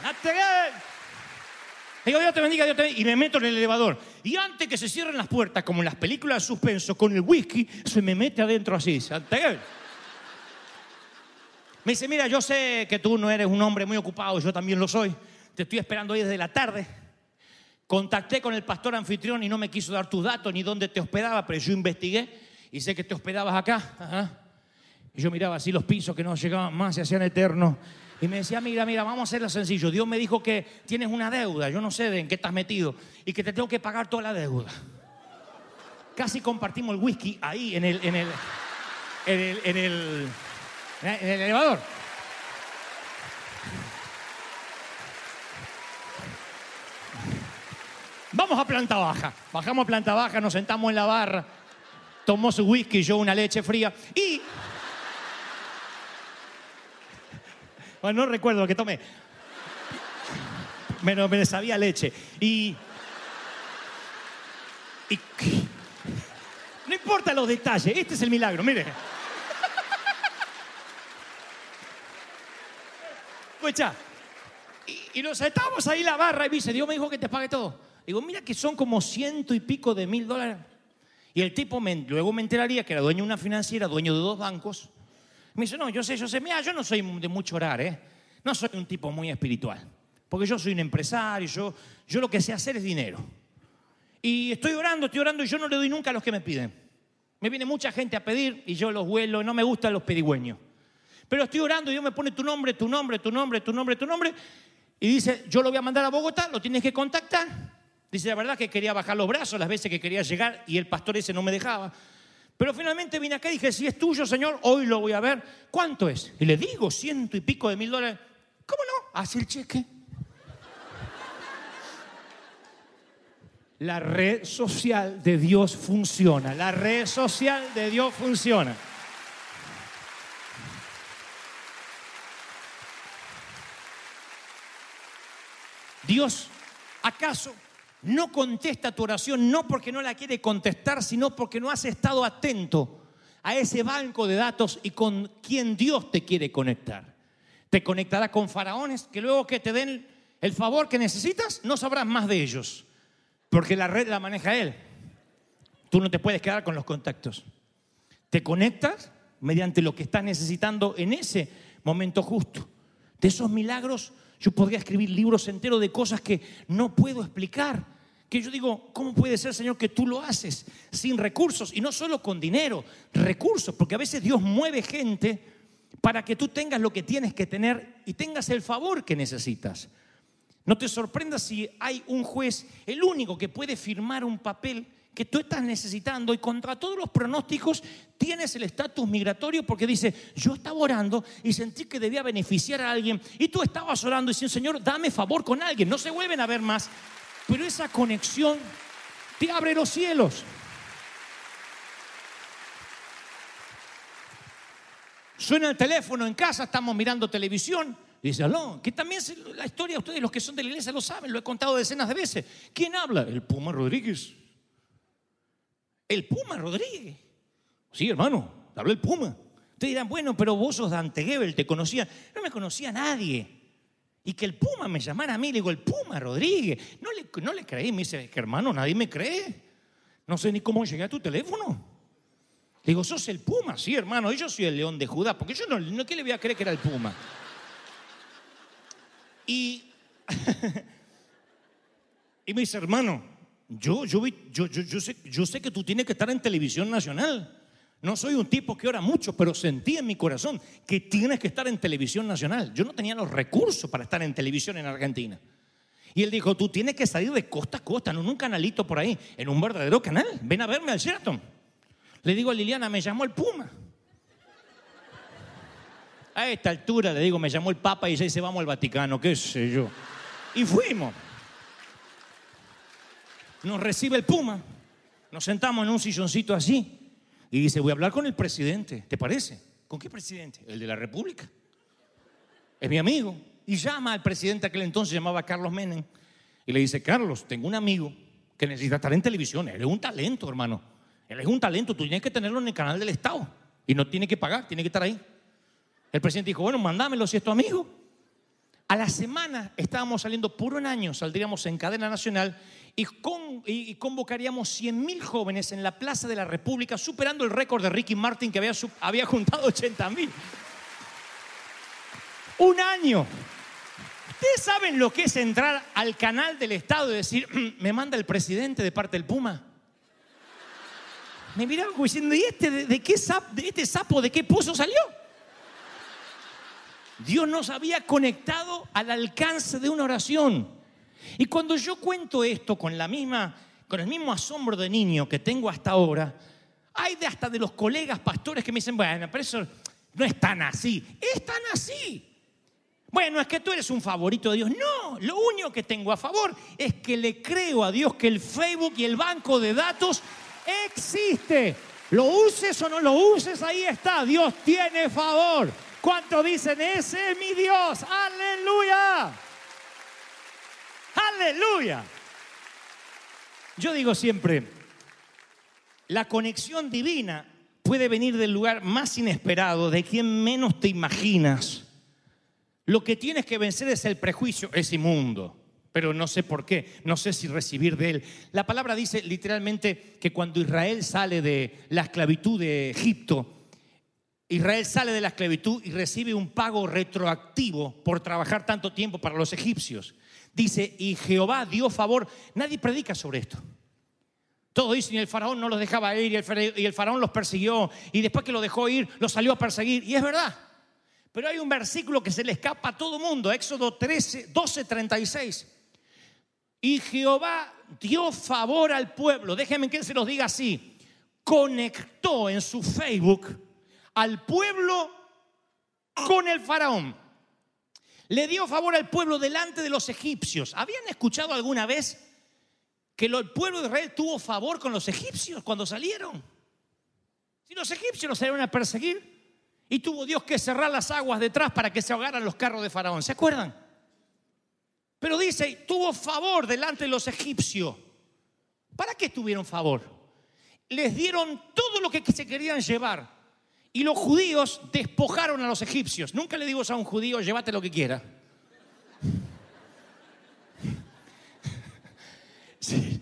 Digo, Dios te bendiga, Dios te bendiga. Y me meto en el elevador. Y antes que se cierren las puertas, como en las películas de suspenso, con el whisky, se me mete adentro así. Me dice, mira, yo sé que tú no eres un hombre muy ocupado, yo también lo soy. Te estoy esperando hoy desde la tarde. Contacté con el pastor anfitrión y no me quiso dar tus datos ni dónde te hospedaba, pero yo investigué y sé que te hospedabas acá. Y yo miraba así los pisos que no llegaban más, se hacían eternos. Y me decía, mira, mira, vamos a hacerlo sencillo. Dios me dijo que tienes una deuda, yo no sé de en qué estás metido, y que te tengo que pagar toda la deuda. Casi compartimos el whisky ahí en el, en el, en el, en el, en el elevador. Vamos a planta baja. Bajamos a planta baja, nos sentamos en la barra, tomó su whisky, yo una leche fría y... Bueno, no recuerdo lo que tomé. Pero me sabía leche. Y... y... No importa los detalles, este es el milagro, mire. Escucha. Y, nos sentamos ahí en la barra y me dice, Dios me dijo que te pague todo. Digo, mira que son como ciento y pico de mil dólares. Y el tipo luego me enteraría que era dueño de una financiera, dueño de dos bancos. Me dice, no, yo sé, yo sé, mira, yo no soy de mucho orar, ¿eh? No soy un tipo muy espiritual. Porque yo soy un empresario, yo, yo lo que sé hacer es dinero. Y estoy orando, estoy orando y yo no le doy nunca a los que me piden. Me viene mucha gente a pedir y yo los vuelo, no me gustan los pedigüeños. Pero estoy orando y Dios me pone tu nombre, tu nombre, tu nombre, tu nombre, tu nombre. Y dice, yo lo voy a mandar a Bogotá, lo tienes que contactar. Dice, la verdad que quería bajar los brazos las veces que quería llegar y el pastor ese no me dejaba. Pero finalmente vine acá y dije, si es tuyo, Señor, hoy lo voy a ver. ¿Cuánto es? Y le digo, ciento y pico de mil dólares. ¿Cómo no? Hace el cheque. La red social de Dios funciona. La red social de Dios funciona. Dios, ¿acaso no contesta tu oración no porque no la quiere contestar, sino porque no has estado atento a ese banco de datos y con quien Dios te quiere conectar? Te conectará con faraones que luego que te den el favor que necesitas, no sabrás más de ellos, porque la red la maneja Él. Tú no te puedes quedar con los contactos. Te conectas mediante lo que estás necesitando en ese momento justo. De esos milagros yo podría escribir libros enteros de cosas que no puedo explicar. Que yo digo, ¿cómo puede ser, Señor, que tú lo haces sin recursos? Y no solo con dinero, recursos, porque a veces Dios mueve gente para que tú tengas lo que tienes que tener y tengas el favor que necesitas. No te sorprendas si hay un juez, el único que puede firmar un papel que tú estás necesitando y contra todos los pronósticos tienes el estatus migratorio porque dice, yo estaba orando y sentí que debía beneficiar a alguien y tú estabas orando y diciendo, Señor, dame favor con alguien. No se vuelven a ver más, pero esa conexión te abre los cielos. Suena el teléfono en casa, estamos mirando televisión. Dice, aló, que también la historia, ustedes los que son de la iglesia lo saben, lo he contado decenas de veces. ¿Quién habla? El Puma Rodríguez. El Puma Rodríguez. Sí, hermano, habló el Puma. Ustedes dirán, bueno, pero vos sos Dante Gebel, te conocía. No me conocía nadie. Y que el Puma me llamara a mí, le digo, el Puma Rodríguez. No le, no le creí, me dice, hermano, nadie me cree. No sé ni cómo llegué a tu teléfono. Le digo, sos el Puma. Sí, hermano, yo soy el león de Judá, porque yo no, no ¿qué le voy a creer que era el Puma? Y, y me dice, hermano, yo, yo, yo, yo, sé, yo sé que tú tienes que estar en televisión nacional. No soy un tipo que ora mucho, pero sentí en mi corazón que tienes que estar en televisión nacional. Yo no tenía los recursos para estar en televisión en Argentina. Y él dijo, tú tienes que salir de costa a costa, no en un canalito por ahí, en un verdadero canal. Ven a verme al Sheraton. Le digo a Liliana, me llamó el Puma. A esta altura le digo, me llamó el Papa y ya dice, vamos al Vaticano, qué sé yo. Y fuimos. Nos recibe el Puma, nos sentamos en un silloncito así y dice, voy a hablar con el presidente, ¿te parece? ¿Con qué presidente? El de la República. Es mi amigo. Y llama al presidente aquel entonces, llamaba Carlos Menem, y le dice, Carlos, tengo un amigo que necesita estar en televisión, él es un talento, hermano. Él es un talento, tú tienes que tenerlo en el canal del Estado y no tiene que pagar, tiene que estar ahí. El presidente dijo, bueno, mándamelo si es tu amigo. A la semana estábamos saliendo por un año, saldríamos en cadena nacional y, convocaríamos 100 mil jóvenes en la Plaza de la República, superando el récord de Ricky Martin que había, había juntado 80 mil. Un año. ¿Ustedes saben lo que es entrar al canal del Estado y decir, me manda el presidente de parte del Puma? Me miraban diciendo, ¿y este de, qué de este sapo de qué pozo salió? Dios nos había conectado al alcance de una oración. Y cuando yo cuento esto con la misma, con el mismo asombro de niño que tengo hasta ahora, hay de hasta de los colegas pastores que me dicen, bueno, pero eso no es tan así, es tan así. Bueno, es que tú eres un favorito de Dios. No, lo único que tengo a favor es que le creo a Dios que el Facebook y el banco de datos existe. Lo uses o no lo uses, ahí está. Dios tiene favor. ¿Cuántos dicen, ese es mi Dios? Aleluya. Aleluya. Yo digo siempre, la conexión divina puede venir del lugar más inesperado, de quien menos te imaginas. Lo que tienes que vencer es el prejuicio, es inmundo, pero no sé por qué, no sé si recibir de él. La palabra dice literalmente que cuando Israel sale de la esclavitud de Egipto, Israel sale de la esclavitud y recibe un pago retroactivo por trabajar tanto tiempo para los egipcios. Dice, y Jehová dio favor. Nadie predica sobre esto. Todo dicen y el faraón no los dejaba ir y el, fara- y el faraón los persiguió y después que lo dejó ir los salió a perseguir. Y es verdad. Pero hay un versículo que se le escapa a todo mundo, Éxodo 13, 12, 36. Y Jehová dio favor al pueblo. Déjenme que se los diga así. Conectó en su Facebook al pueblo con el faraón. Le dio favor al pueblo delante de los egipcios. ¿Habían escuchado alguna vez que el pueblo de Israel tuvo favor con los egipcios cuando salieron? Si los egipcios los salieron a perseguir y tuvo Dios que cerrar las aguas detrás para que se ahogaran los carros de faraón. ¿Se acuerdan? Pero dice, tuvo favor delante de los egipcios. ¿Para qué tuvieron favor? Les dieron todo lo que se querían llevar. Y los judíos despojaron a los egipcios. Nunca le digo a un judío, llévate lo que quiera. Sí,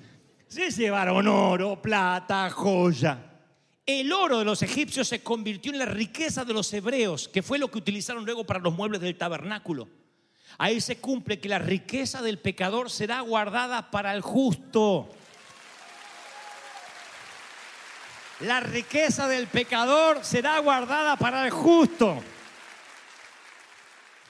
se llevaron oro, plata, joya. El oro de los egipcios se convirtió en la riqueza de los hebreos, que fue lo que utilizaron luego para los muebles del tabernáculo. Ahí se cumple que la riqueza del pecador será guardada para el justo. La riqueza del pecador será guardada para el justo.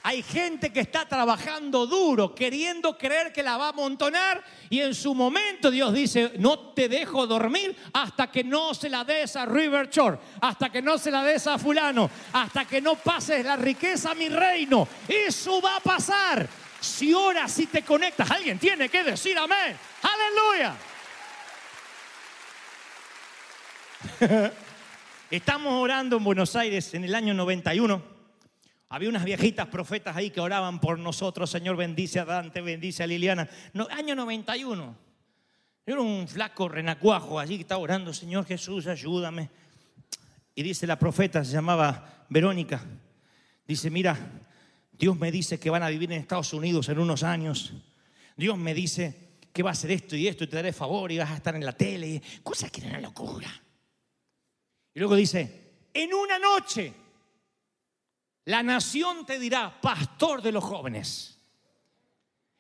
Hay gente que está trabajando duro, queriendo creer que la va a amontonar y en su momento Dios dice, no te dejo dormir hasta que no se la des a River Shore, hasta que no se la des a fulano, hasta que no pases la riqueza a mi reino. Eso va a pasar. Si oras, si te conectas, alguien tiene que decir amén. Aleluya. Estamos orando en Buenos Aires en el año 91. Había unas viejitas profetas ahí que oraban por nosotros. Señor, bendice a Dante, bendice a Liliana. Año 91. Yo era un flaco renacuajo allí que estaba orando, Señor Jesús, ayúdame. Y dice la profeta, se llamaba Verónica. Dice, mira, Dios me dice que van a vivir en Estados Unidos en unos años. Dios me dice que va a hacer esto y esto y te daré favor y vas a estar en la tele. Cosas que eran una locura. Y luego dice, en una noche la nación te dirá, pastor de los jóvenes.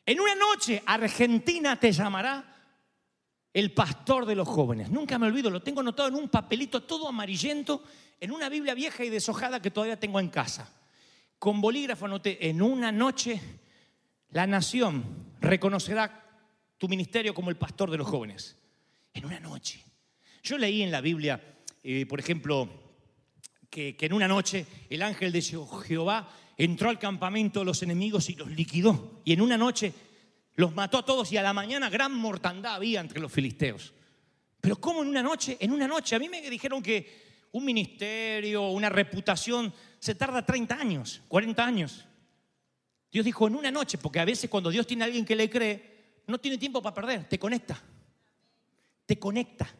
En una noche Argentina te llamará el pastor de los jóvenes. Nunca me olvido, lo tengo anotado en un papelito todo amarillento, en una Biblia vieja y deshojada que todavía tengo en casa. Con bolígrafo anoté, en una noche la nación reconocerá tu ministerio como el pastor de los jóvenes. En una noche. Yo leí en la Biblia, eh, por ejemplo, que, que en una noche el ángel de Jehová entró al campamento de los enemigos y los liquidó. Y en una noche los mató a todos y a la mañana gran mortandad había entre los filisteos. Pero ¿cómo en una noche? En una noche. A mí me dijeron que un ministerio, una reputación, se tarda 30 años, 40 años. Dios dijo en una noche, porque a veces cuando Dios tiene a alguien que le cree, no tiene tiempo para perder, te conecta. Te conecta.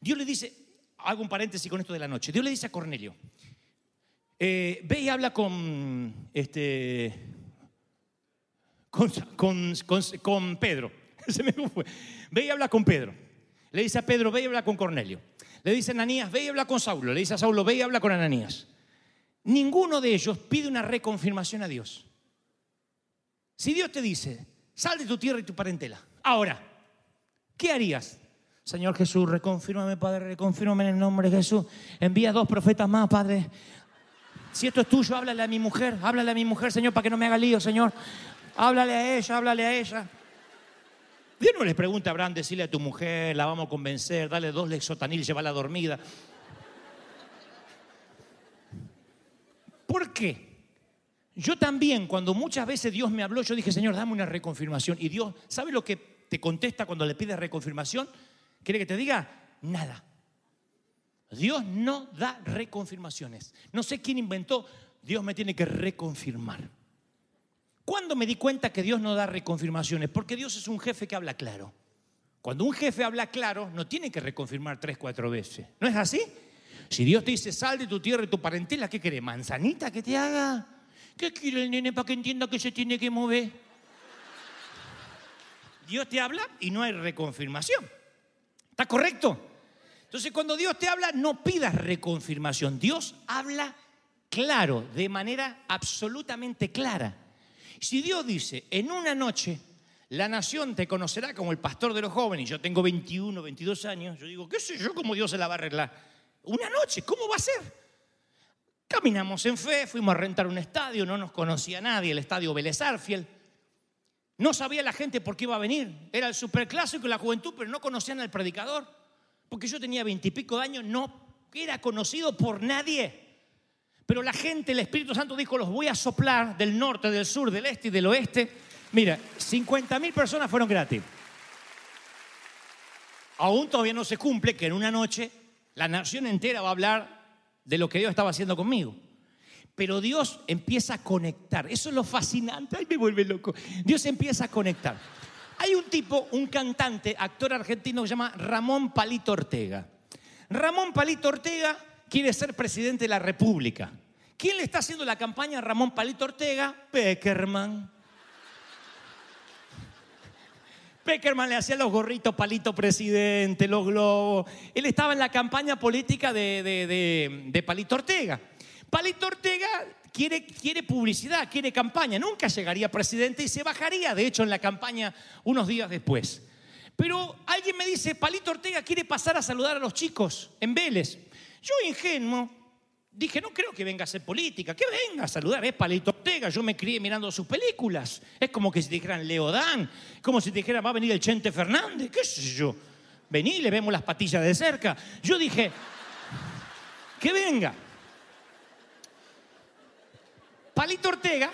Dios le dice, hago un paréntesis con esto de la noche. Dios le dice a Cornelio, eh, ve y habla con, este, con, con- con- Pedro. Ve y habla con Pedro. Le dice a Pedro, ve y habla con Cornelio. Le dice a Ananías, ve y habla con Saulo. Le dice a Saulo, ve y habla con Ananías. Ninguno de ellos pide una reconfirmación a Dios. Si Dios te dice, sal de tu tierra y tu parentela, ahora, ¿qué harías? Señor Jesús, reconfírmame, Padre, reconfírmame en el nombre de Jesús. Envía dos profetas más, Padre. Si esto es tuyo, háblale a mi mujer, háblale a mi mujer, Señor, para que no me haga lío, Señor. Háblale a ella, háblale a ella. Dios no les pregunta a Abraham, decirle a tu mujer, la vamos a convencer, dale dos lexotanil, llévala dormida. ¿Por qué? Yo también, cuando muchas veces Dios me habló, yo dije, Señor, dame una reconfirmación. Y Dios, ¿sabe lo que te contesta cuando le pides reconfirmación? ¿Quiere que te diga? Nada. Dios no da reconfirmaciones. No sé quién inventó, Dios me tiene que reconfirmar. ¿Cuándo me di cuenta que Dios no da reconfirmaciones? Porque Dios es un jefe que habla claro. Cuando un jefe habla claro, no tiene que reconfirmar tres, cuatro veces. ¿No es así? Si Dios te dice, sal de tu tierra y tu parentela, ¿qué quiere? ¿Manzanita que te haga? ¿Qué quiere el nene para que entienda que se tiene que mover? Dios te habla y no hay reconfirmación. ¿Está correcto? Entonces, cuando Dios te habla, no pidas reconfirmación. Dios habla claro, de manera absolutamente clara. Si Dios dice, en una noche La nación te conocerá como el pastor de los jóvenes. Yo tengo 21, 22 años. Yo digo, ¿qué sé yo cómo Dios se la va a arreglar? Una noche, ¿cómo va a ser? Caminamos en fe, fuimos a rentar un estadio, no nos conocía nadie, el estadio Vélez Arfiel. No sabía la gente por qué iba a venir. Era el superclásico y la juventud, pero no conocían al predicador. Porque yo tenía veintipico de años, no era conocido por nadie. Pero la gente, el Espíritu Santo dijo, los voy a soplar del norte, del sur, del este y del oeste. Mira, 50 mil personas fueron gratis. Aún todavía no se cumple que en una noche la nación entera va a hablar de lo que Dios estaba haciendo conmigo. Pero Dios empieza a conectar. Eso es lo fascinante. Ay, me vuelve loco. Dios empieza a conectar. Hay un tipo, un cantante, actor argentino que se llama Ramón Palito Ortega. Ramón Palito Ortega quiere ser presidente de la República. ¿Quién le está haciendo la campaña a Ramón Palito Ortega? Peckerman. Peckerman le hacía los gorritos palito presidente, los globos. Él estaba en la campaña política de, de- de- de Palito Ortega. Palito Ortega quiere, quiere publicidad, quiere campaña. Nunca llegaría presidente y se bajaría, de hecho, en la campaña unos días después. Pero alguien me dice, Palito Ortega quiere pasar a saludar a los chicos en Vélez. Yo ingenuo, dije, no creo que venga a hacer política, que venga a saludar, es Palito Ortega, yo me crié mirando sus películas. Es como que si dijeran Leodán, como si te dijeran, va a venir el Chente Fernández, qué sé yo. Vení, le vemos las patillas de cerca. Yo dije, que venga. Palito Ortega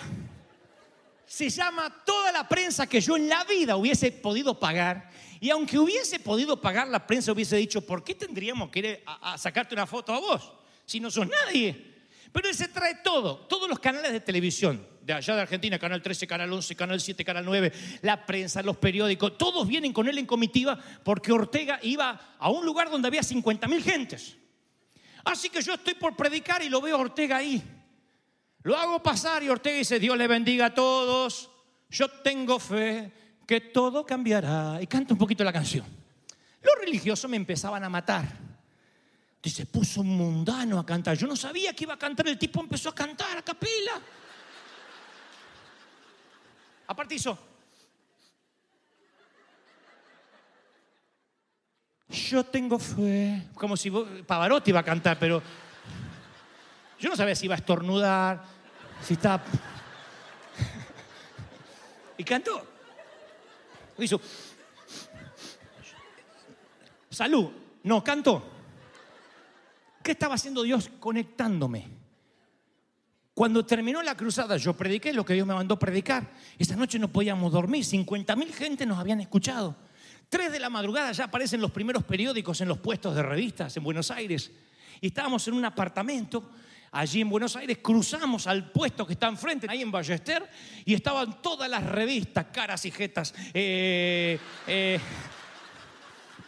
se llama toda la prensa que yo en la vida hubiese podido pagar. Y aunque hubiese podido pagar, la prensa hubiese dicho, ¿por qué tendríamos que ir a, sacarte una foto a vos? Si no sos nadie. Pero él se trae todo, todos los canales de televisión, de allá de Argentina, Canal 13, Canal 11, Canal 7, Canal 9, la prensa, los periódicos, todos vienen con él en comitiva porque Ortega iba a un lugar donde había 50 mil gentes. Así que yo estoy por predicar y lo veo a Ortega ahí. Lo hago pasar y Ortega dice, Dios le bendiga a todos, yo tengo fe que todo cambiará. Y canta un poquito la canción. Los religiosos me empezaban a matar. Dice, puso un mundano a cantar. Yo no sabía que iba a cantar, el tipo empezó a cantar a capela. Aparte hizo, yo tengo fe. Como si Pavarotti iba a cantar, pero yo no sabía si iba a estornudar, si estaba... Y cantó. Hizo... Salud. No, cantó. ¿Qué estaba haciendo Dios conectándome? Cuando terminó la cruzada, yo prediqué lo que Dios me mandó predicar. Esa noche no podíamos dormir, 50 mil gente nos habían escuchado. Tres de la madrugada ya aparecen los primeros periódicos en los puestos de revistas en Buenos Aires. Y estábamos en un apartamento allí en Buenos Aires, cruzamos al puesto que está enfrente, ahí en Ballester, y estaban todas las revistas, caras y jetas. eh, eh,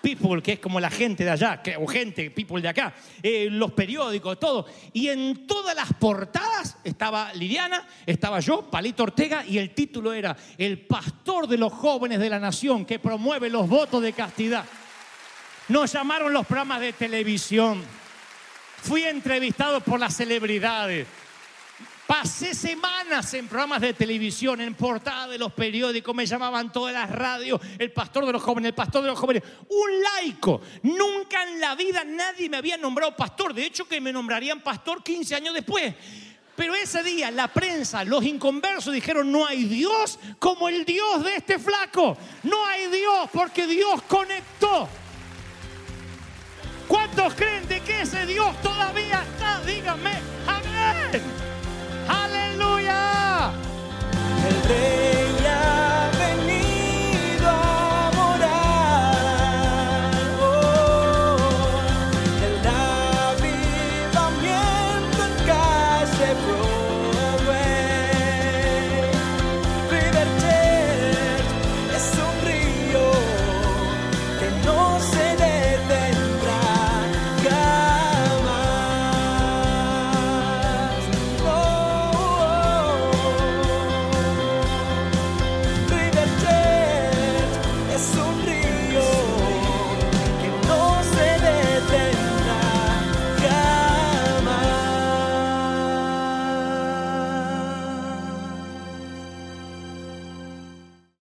People, que es como la gente de allá, o gente, people de acá, eh, los periódicos, todo. Y en todas las portadas estaba Liliana, estaba yo, Palito Ortega, y el título era El pastor de los jóvenes de la nación que promueve los votos de castidad. Nos llamaron los programas de televisión. Fui entrevistado por las celebridades. Pasé semanas en programas de televisión, en portada de los periódicos, me llamaban todas las radios, el pastor de los jóvenes, el pastor de los jóvenes, un laico. Nunca en la vida nadie me había nombrado pastor, de hecho que me nombrarían pastor 15 años después. Pero ese día la prensa, los inconversos dijeron, no hay Dios como el Dios de este flaco. No hay Dios porque Dios conectó. ¿Cuántos creen de que ese Dios todavía está? Díganme, amén. Aleluya.